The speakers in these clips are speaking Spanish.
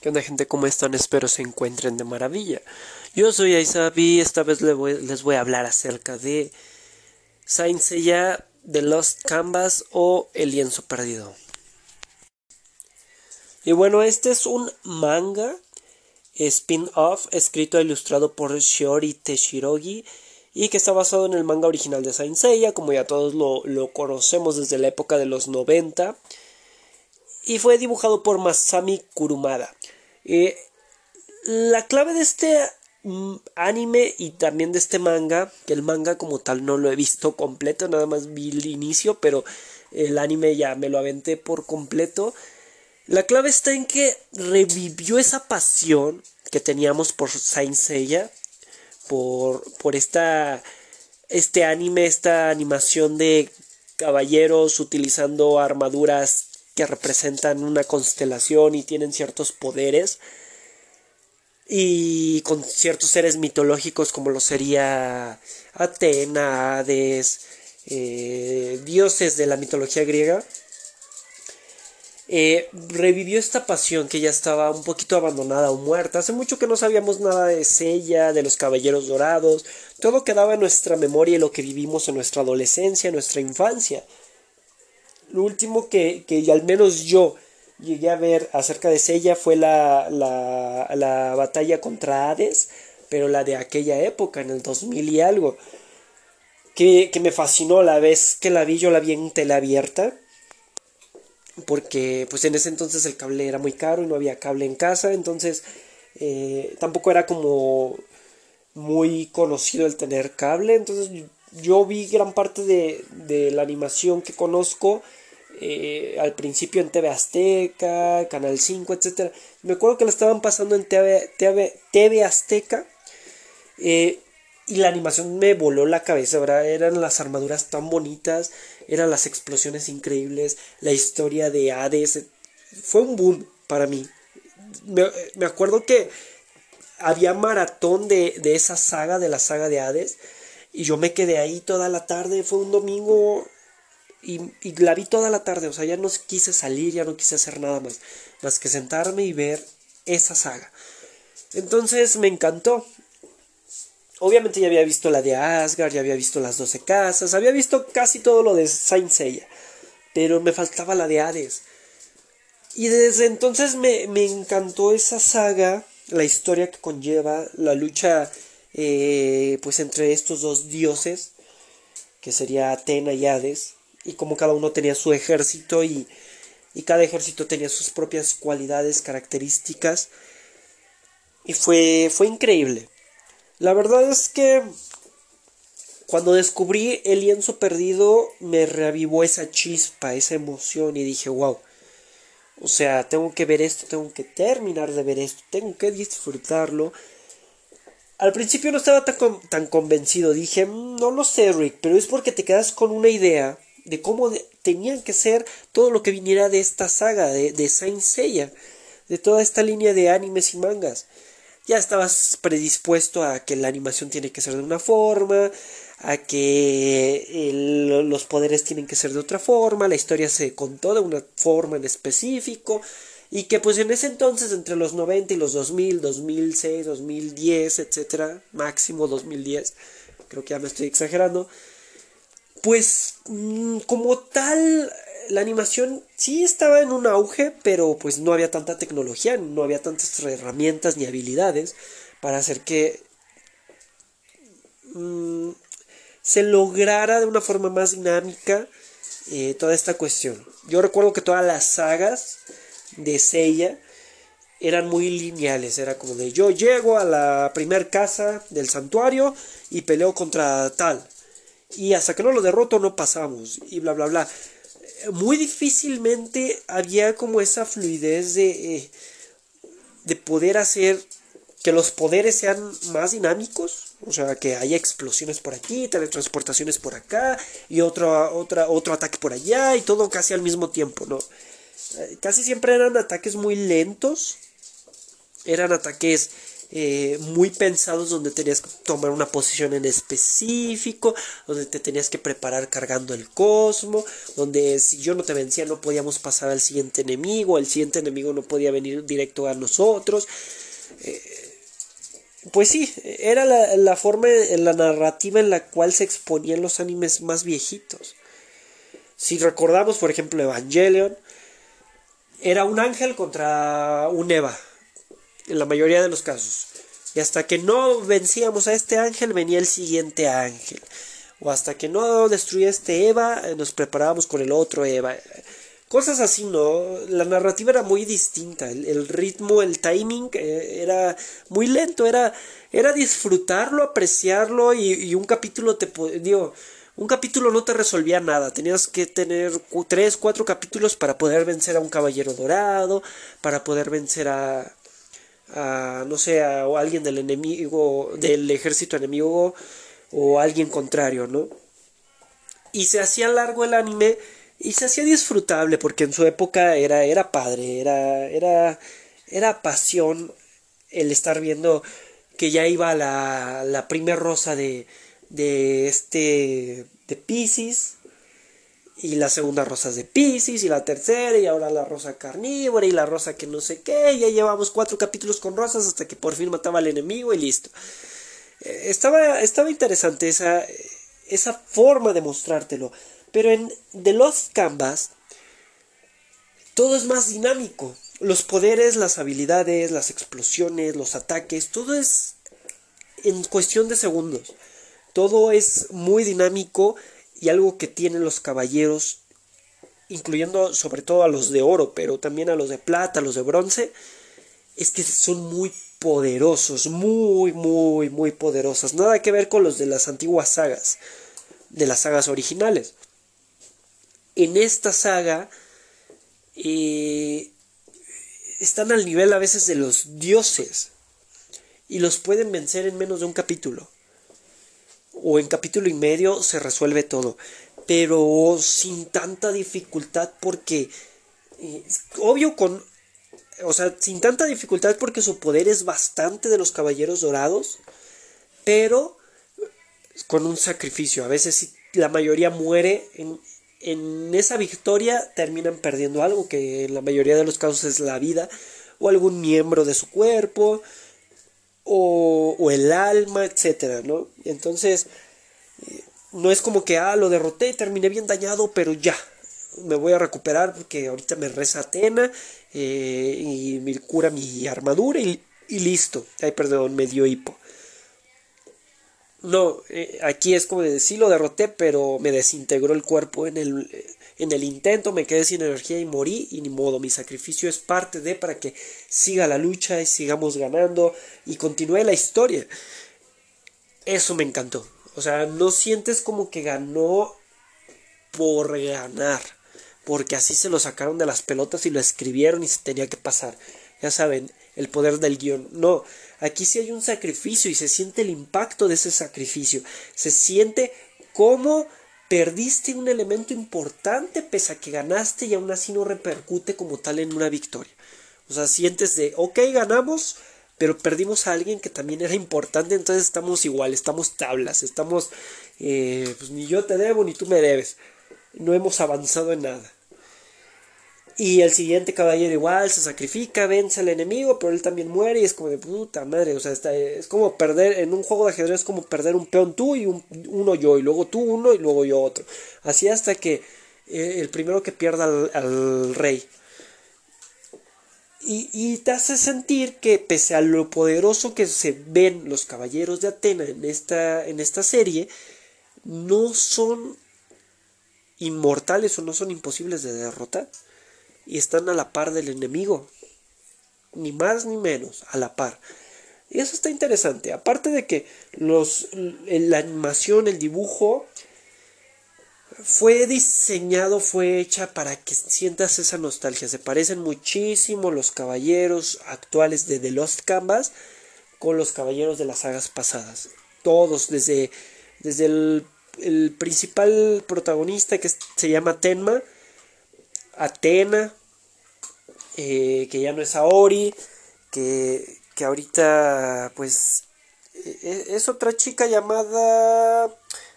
¿Qué onda gente? ¿Cómo están? Espero se encuentren de maravilla. Yo soy Aizabi y esta vez les voy, a hablar acerca de Saint Seiya, The Lost Canvas o El lienzo perdido. Y bueno, este es un manga spin-off escrito e ilustrado por Shiori Teshirogi y que está basado en el manga original de Saint Seiya, como ya todos lo, lo conocemos desde la época de los 90 y fue dibujado por Masami Kurumada. Eh, la clave de este mm, anime y también de este manga, que el manga como tal no lo he visto completo, nada más vi el inicio, pero el anime ya me lo aventé por completo. La clave está en que revivió esa pasión que teníamos por Saint Seiya, por, por esta, este anime, esta animación de caballeros utilizando armaduras que representan una constelación y tienen ciertos poderes y con ciertos seres mitológicos como lo sería Atena, Hades, eh, dioses de la mitología griega, eh, revivió esta pasión que ya estaba un poquito abandonada o muerta. Hace mucho que no sabíamos nada de Sella, de los Caballeros Dorados. Todo quedaba en nuestra memoria y lo que vivimos en nuestra adolescencia, en nuestra infancia. Lo último que, que al menos yo llegué a ver acerca de Sella fue la, la, la, batalla contra Hades, pero la de aquella época, en el 2000 y algo. Que, que me fascinó la vez que la vi, yo la vi en tele abierta. Porque pues en ese entonces el cable era muy caro y no había cable en casa. Entonces eh, tampoco era como muy conocido el tener cable. Entonces yo vi gran parte de, de la animación que conozco eh, al principio en TV Azteca, Canal 5, etc. Me acuerdo que la estaban pasando en TV, TV, Azteca eh, y la animación me voló la cabeza, ¿verdad? Eran las armaduras tan bonitas, eran las explosiones increíbles, la historia de Hades. Fue un boom para mí. Me, me acuerdo que había maratón de, de esa saga, de la saga de Hades. Y yo me quedé ahí toda la tarde. Fue un domingo y, la vi toda la tarde, o sea, ya no quise salir, ya no quise hacer nada más, más que sentarme y ver esa saga. Entonces me encantó. Obviamente ya había visto la de Asgard, ya había visto las 12 casas, había visto casi todo lo de Saint Seiya, pero me faltaba la de Hades. Y desde entonces me, me encantó esa saga, la historia que conlleva, la lucha eh, pues entre estos dos dioses, que sería Atena y Hades y como cada uno tenía su ejército y, y cada ejército tenía sus propias cualidades, características. Y fue, fue increíble. La verdad es que cuando descubrí el lienzo perdido me reavivó esa chispa, esa emoción y dije, wow. O sea, tengo que ver esto, tengo que terminar de ver esto, tengo que disfrutarlo. Al principio no estaba tan, tan convencido, dije, mm, no lo sé, Rick, pero es porque te quedas con una idea de cómo tenían que ser todo lo que viniera de esta saga, de, de Saint Seiya, de toda esta línea de animes y mangas. Ya estabas predispuesto a que la animación tiene que ser de una forma, a que los poderes tienen que ser de otra forma, la historia se contó de una forma en específico, y que pues en ese entonces, entre los 90 y los 2000, 2006, 2010, etcétera, máximo 2010, creo que ya me estoy exagerando, pues mm, como tal la animación sí estaba en un auge, pero pues no había tanta tecnología, no había tantas herramientas ni habilidades para hacer que mm, se lograra de una forma más dinámica eh, toda esta cuestión. Yo recuerdo que todas las sagas de Seiya eran muy lineales, era como de yo llego a la primer casa del santuario y peleo contra tal y hasta que no lo derroto no pasamos y bla bla bla. Muy difícilmente había como esa fluidez de, eh, de poder hacer que los poderes sean más dinámicos, o sea, que haya explosiones por aquí, teletransportaciones por acá y otro, otro ataque por allá y todo casi al mismo tiempo, ¿no? Eh, casi siempre eran ataques muy lentos, eran ataques eh, muy pensados donde tenías que tomar una posición en específico, donde te tenías que preparar cargando el cosmo, donde si yo no te vencía no podíamos pasar al siguiente enemigo, el siguiente enemigo no podía venir directo a nosotros. Eh, pues sí, era la, la forma, la narrativa en la cual se exponían los animes más viejitos. Si recordamos, por ejemplo, Evangelion, era un ángel contra un Eva, en la mayoría de los casos. Y hasta que no vencíamos a este ángel, venía el siguiente ángel. O hasta que no destruía este Eva, eh, nos preparábamos con el otro Eva. Cosas así, ¿no? La narrativa era muy distinta. El, ritmo, el timing eh, era muy lento. Era, era disfrutarlo, apreciarlo y, y un capítulo te... Digo, un capítulo no te resolvía nada, tenías que tener tres, cuatro capítulos para poder vencer a un caballero dorado, para poder vencer a, a no sé, a alguien del enemigo, del ejército enemigo o alguien contrario, ¿no? Y se hacía largo el anime y se hacía disfrutable porque en su época era, era padre, era, era, era pasión el estar viendo que ya iba la, la primer rosa de, de este de Pisces y la segunda rosa de Pisces y la tercera y ahora la rosa carnívora y la rosa que no sé qué ya llevamos cuatro capítulos con rosas hasta que por fin mataba al enemigo y listo eh, estaba, estaba interesante esa, esa forma de mostrártelo pero en The Lost Canvas todo es más dinámico los poderes, las habilidades, las explosiones, los ataques, todo es en cuestión de segundos. Todo es muy dinámico y algo que tienen los caballeros, incluyendo sobre todo a los de oro, pero también a los de plata, a los de bronce, es que son muy poderosos, muy, muy, muy poderosos. Nada que ver con los de las antiguas sagas, de las sagas originales. En esta saga eh, están al nivel a veces de los dioses y los pueden vencer en menos de un capítulo o en capítulo y medio se resuelve todo. Pero sin tanta dificultad porque... Eh, obvio con... O sea, sin tanta dificultad porque su poder es bastante de los caballeros dorados. Pero con un sacrificio. A veces la mayoría muere en, en esa victoria terminan perdiendo algo que en la mayoría de los casos es la vida o algún miembro de su cuerpo o, el alma, etcétera, ¿no? Entonces, eh, no es como que, ah, lo derroté, terminé bien dañado, pero ya, me voy a recuperar porque ahorita me reza Atena eh, y me cura mi armadura y, listo. Ay, perdón, me dio hipo. No, eh, aquí es como de sí lo derroté, pero me desintegró el cuerpo en el, en el intento me quedé sin energía y morí y ni modo, mi sacrificio es parte de para que siga la lucha y sigamos ganando y continúe la historia. Eso me encantó. O sea, no sientes como que ganó por ganar, porque así se lo sacaron de las pelotas y lo escribieron y se tenía que pasar. Ya saben, el poder del guion. No, aquí sí hay un sacrificio y se siente el impacto de ese sacrificio. Se siente como perdiste un elemento importante pese a que ganaste y aún así no repercute como tal en una victoria. O sea, sientes de, ok, ganamos, pero perdimos a alguien que también era importante, entonces estamos igual, estamos tablas, estamos, eh, pues ni yo te debo ni tú me debes. No hemos avanzado en nada. Y el siguiente caballero igual se sacrifica, vence al enemigo, pero él también muere y es como de puta madre. O sea, está, es como perder en un juego de ajedrez, es como perder un peón tú y un, uno yo, y luego tú uno y luego yo otro. Así hasta que eh, el primero que pierda al, rey. Y, y, te hace sentir que pese a lo poderoso que se ven los caballeros de Atena en esta, en esta serie, no son inmortales o no son imposibles de derrotar y están a la par del enemigo. Ni más ni menos, a la par. Y eso está interesante. Aparte de que los, la animación, el dibujo, fue diseñado, fue hecha para que sientas esa nostalgia. Se parecen muchísimo los caballeros actuales de The Lost Canvas con los caballeros de las sagas pasadas. Todos, desde, desde el, el principal protagonista que se llama Tenma, Atena, eh, que ya no es Aori, que, que ahorita pues e, e, es otra chica llamada...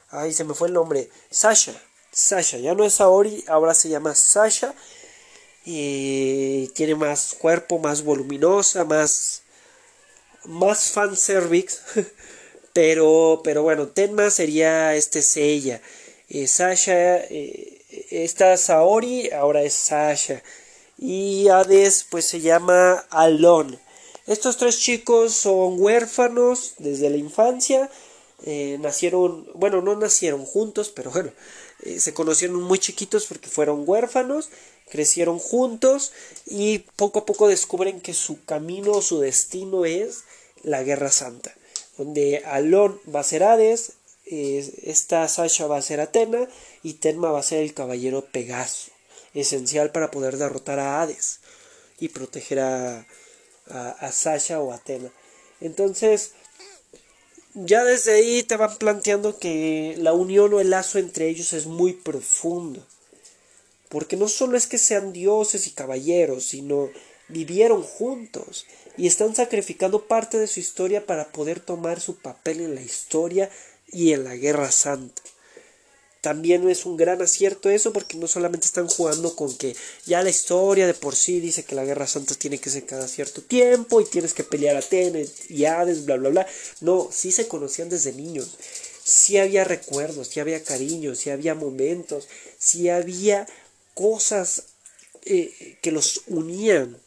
Ay, se me fue el nombre. Sasha. Sasha, ya no es Saori, ahora se llama Sasha. Y tiene más cuerpo, más voluminosa, más... Más fanservice. pero, pero bueno, Tenma sería este Seiya. Eh, Sasha, eh, esta Saori, ahora es Sasha. Y Hades pues se llama Alon. Estos tres chicos son huérfanos desde la infancia. Eh, nacieron, bueno, no nacieron juntos, pero bueno, eh, se conocieron muy chiquitos porque fueron huérfanos, crecieron juntos y poco a poco descubren que su camino, su destino es la Guerra Santa, donde Alon va a ser Hades, esta Sasha va a ser Atena y Tenma va a ser el caballero Pegaso, esencial para poder derrotar a Hades y proteger a, a, Sasha o Atena. Entonces, ya desde ahí te van planteando que la unión o el lazo entre ellos es muy profundo. Porque no solo es que sean dioses y caballeros, sino vivieron juntos y están sacrificando parte de su historia para poder tomar su papel en la historia y en la guerra santa también es un gran acierto eso porque no solamente están jugando con que ya la historia de por sí dice que la guerra santa tiene que ser cada cierto tiempo y tienes que pelear a Tenet y Hades, bla, bla, bla. No, sí se conocían desde niños. Sí había recuerdos, sí había cariño, sí había momentos, sí había cosas eh, que los unían,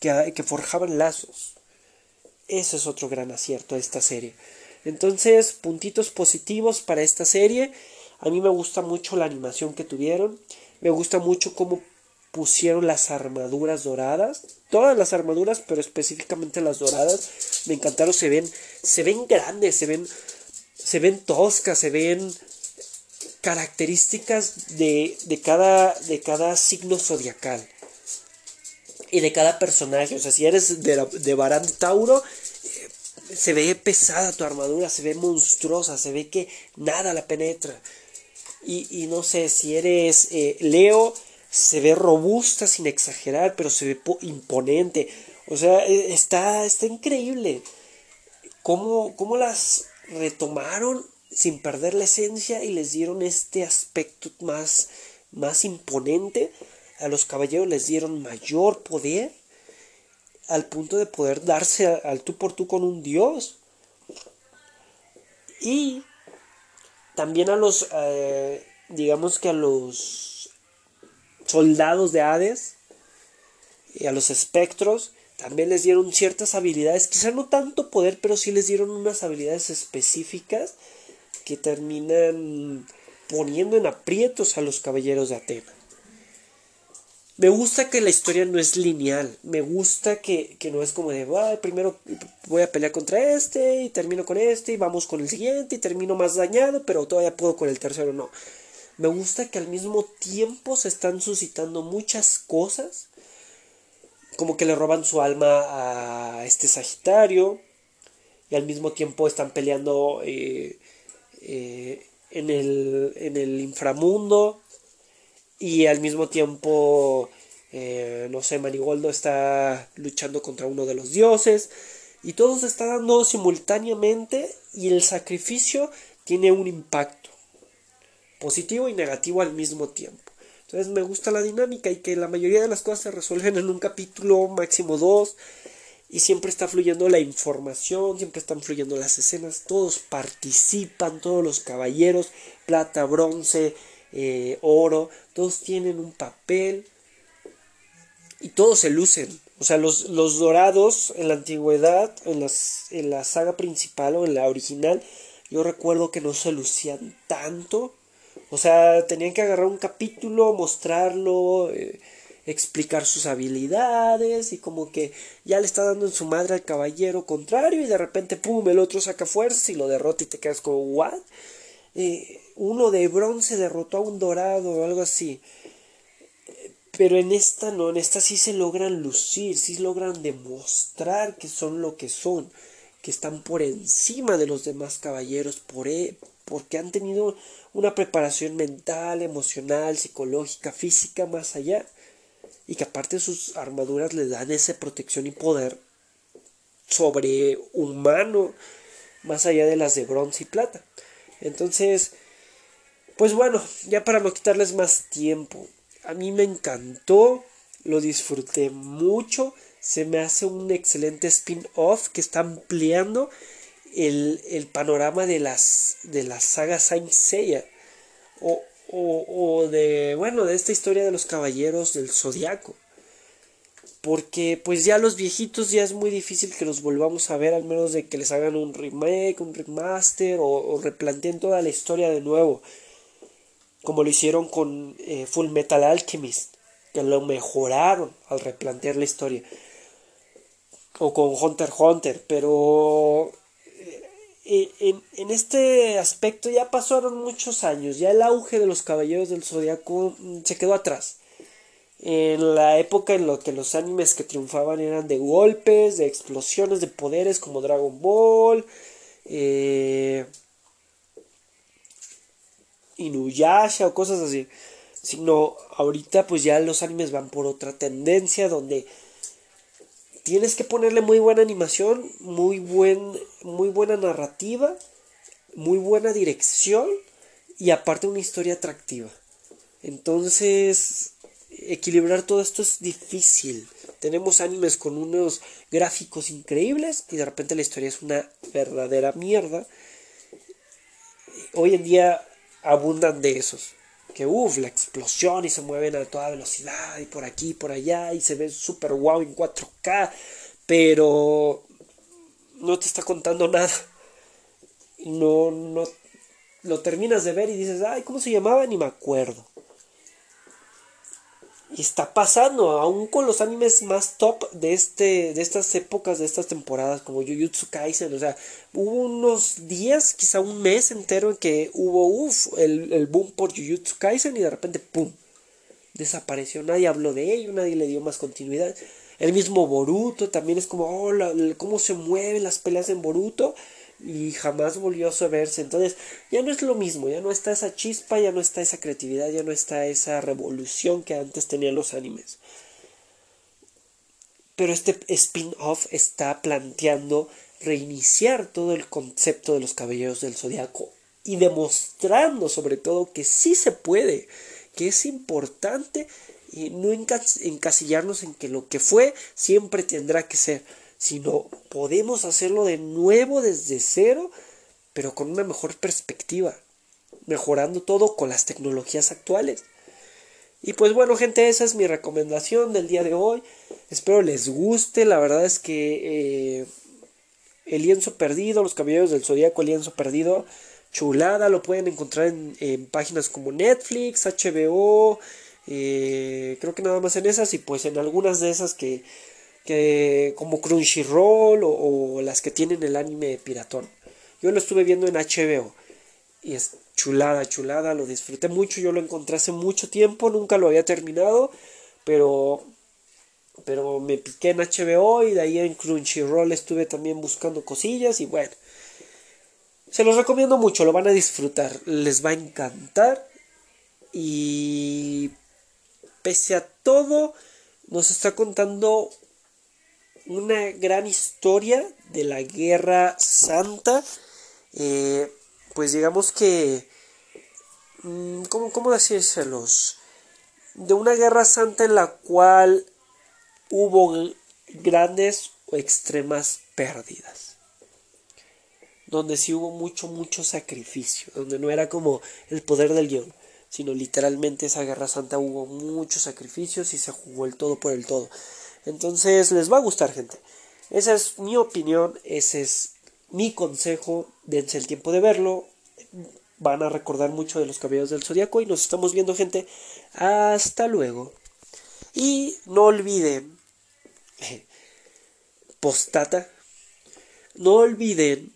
que, que forjaban lazos. Ese es otro gran acierto de esta serie. Entonces, puntitos positivos para esta serie. A mí me gusta mucho la animación que tuvieron. Me gusta mucho cómo pusieron las armaduras doradas. Todas las armaduras, pero específicamente las doradas. Me encantaron. Se ven, se ven grandes, se ven, se ven toscas, se ven características de, de, cada, de cada signo zodiacal. Y de cada personaje. O sea, si eres de, de Barán Tauro, eh, se ve pesada tu armadura, se ve monstruosa, se ve que nada la penetra. Y, no sé, si eres eh, Leo, se ve robusta sin exagerar, pero se ve imponente. O sea, e, está, está increíble. ¿Cómo, ¿Cómo las retomaron sin perder la esencia y les dieron este aspecto más, más imponente? A los caballeros les dieron mayor poder al punto de poder darse al tú por tú con un dios. Y también a los, eh, digamos que a los soldados de Hades y a los espectros, también les dieron ciertas habilidades, quizá no tanto poder, pero sí les dieron unas habilidades específicas que terminan poniendo en aprietos a los caballeros de Atena. Me gusta que la historia no es lineal. Me gusta que, no es como de, primero voy a pelear contra este y termino con este y vamos con el siguiente y termino más dañado, pero todavía puedo con el tercero. No. Me gusta que al mismo tiempo se están suscitando muchas cosas. Como que le roban su alma a este Sagitario. Y al mismo tiempo están peleando eh, eh, en, el, en el inframundo y al mismo tiempo, eh, no sé, Manigoldo está luchando contra uno de los dioses y todo se está dando simultáneamente y el sacrificio tiene un impacto positivo y negativo al mismo tiempo. Entonces me gusta la dinámica y que la mayoría de las cosas se resuelven en un capítulo, máximo dos, y siempre está fluyendo la información, siempre están fluyendo las escenas, todos participan, todos los caballeros, plata, bronce, eh, oro, todos tienen un papel y todos se lucen. O sea, los, los dorados en la antigüedad, en, las, en la saga principal o en la original, yo recuerdo que no se lucían tanto. O sea, tenían que agarrar un capítulo, mostrarlo, eh, explicar sus habilidades y como que ya le está dando en su madre al caballero contrario y de repente, pum, el otro saca fuerza y lo derrota y te quedas como, ¿what? Eh, uno de bronce derrotó a un dorado o algo así. Pero en esta no, en esta sí se logran lucir, sí logran demostrar que son lo que son, que están por encima de los demás caballeros, por e, porque han tenido una preparación mental, emocional, psicológica, física más allá, y que aparte sus armaduras le dan esa protección y poder sobrehumano más allá de las de bronce y plata. Entonces, pues bueno, ya para no quitarles más tiempo, a mí me encantó, lo disfruté mucho, se me hace un excelente spin-off que está ampliando el, el, panorama de las de la saga Saint Seiya. O, o, o, de bueno de esta historia de los caballeros del zodiaco. Porque pues ya los viejitos ya es muy difícil que los volvamos a ver al menos de que les hagan un remake, un remaster o, replanteen toda la historia de nuevo como lo hicieron con eh, Full Metal Alchemist que lo mejoraron al replantear la historia. O con Hunter x Hunter pero eh, en, en, este aspecto ya pasaron muchos años ya el auge de los caballeros del zodiaco mm, se quedó atrás. En la época en la que los animes que triunfaban eran de golpes, de explosiones de poderes como Dragon Ball, eh, Inuyasha o cosas así. Sino ahorita pues ya los animes van por otra tendencia donde tienes que ponerle muy buena animación, muy, buen, muy buena narrativa, muy buena dirección y aparte una historia atractiva. Entonces equilibrar todo esto es difícil. Tenemos animes con unos gráficos increíbles y de repente la historia es una verdadera mierda. Hoy en día abundan de esos. Que uff, la explosión y se mueven a toda velocidad y por aquí y por allá y se ve súper guau en 4K. Pero no te está contando nada. No, no lo terminas de ver y dices, ay, ¿cómo se llamaba? Ni me acuerdo. Y está pasando, aún con los animes más top de, este, de estas épocas, de estas temporadas, como Jujutsu Kaisen. O sea, hubo unos días, quizá un mes entero, en que hubo uf, el, el boom por Jujutsu Kaisen y de repente, ¡pum! Desapareció. Nadie habló de ello, nadie le dio más continuidad. El mismo Boruto también es como, oh, cómo se mueven las peleas en Boruto y jamás volvió a verse. Entonces ya no es lo mismo, ya no está esa chispa, ya no está esa creatividad, ya no está esa revolución que antes tenían los animes. Pero este spin-off está planteando reiniciar todo el concepto de los caballeros del zodiaco y demostrando sobre todo que sí se puede, que es importante y no encasillarnos en que lo que fue siempre tendrá que ser sino podemos hacerlo de nuevo desde cero, pero con una mejor perspectiva, mejorando todo con las tecnologías actuales. Y pues bueno, gente, esa es mi recomendación del día de hoy. Espero les guste. La verdad es que eh, el lienzo perdido, los caballeros del zodiaco, el lienzo perdido, chulada. Lo pueden encontrar en, páginas como Netflix, HBO. Eh, creo que nada más en esas y pues en algunas de esas que que como Crunchyroll o, las que tienen el anime piratón. Yo lo estuve viendo en HBO y es chulada, chulada, lo disfruté mucho, yo lo encontré hace mucho tiempo, nunca lo había terminado, pero pero me piqué en HBO y de ahí en Crunchyroll estuve también buscando cosillas y bueno, se los recomiendo mucho, lo van a disfrutar, les va a encantar y pese a todo nos está contando una gran historia de la Guerra Santa. Eh, pues digamos que... Mm, ¿Cómo, cómo decírselos? De una guerra santa en la cual hubo grandes o extremas pérdidas. Donde sí hubo mucho, mucho sacrificio. Donde no era como el poder del guion. Sino literalmente esa guerra santa hubo muchos sacrificios y se jugó el todo por el todo. Entonces les va a gustar, gente. Esa es mi opinión, ese es mi consejo. Dense el tiempo de verlo. Van a recordar mucho de los caballeros del zodiaco y nos estamos viendo, gente. Hasta luego. Y no olviden, postata, no olviden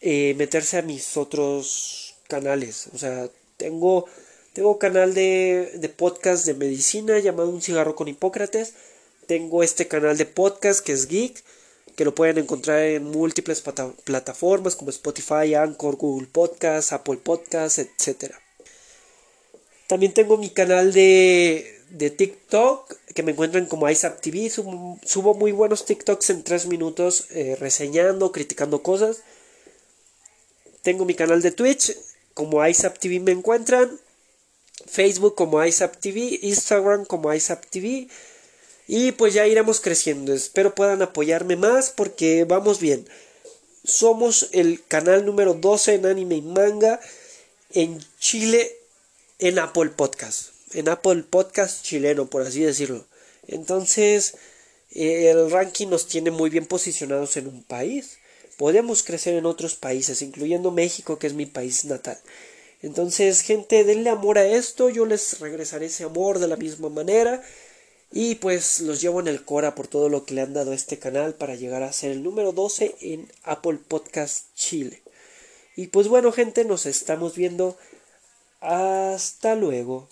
eh, meterse a mis otros canales. O sea, tengo, tengo canal de, de podcast de medicina llamado Un cigarro con Hipócrates tengo este canal de podcast que es Geek, que lo pueden encontrar en múltiples plataformas como Spotify, Anchor, Google Podcast, Apple Podcast, etc. También tengo mi canal de, de TikTok, que me encuentran como ISAP TV. Subo, muy buenos TikToks en 3 minutos eh, reseñando, criticando cosas. Tengo mi canal de Twitch, como ISAP TV me encuentran. Facebook como ISAP TV, Instagram como ISAP TV. Y pues ya iremos creciendo. Espero puedan apoyarme más porque vamos bien. Somos el canal número 12 en anime y manga en Chile en Apple Podcast. En Apple Podcast chileno, por así decirlo. Entonces, eh, el ranking nos tiene muy bien posicionados en un país. Podemos crecer en otros países, incluyendo México, que es mi país natal. Entonces, gente, denle amor a esto. Yo les regresaré ese amor de la misma manera. Y pues los llevo en el Cora por todo lo que le han dado a este canal para llegar a ser el número 12 en Apple Podcast Chile. Y pues bueno gente, nos estamos viendo. Hasta luego.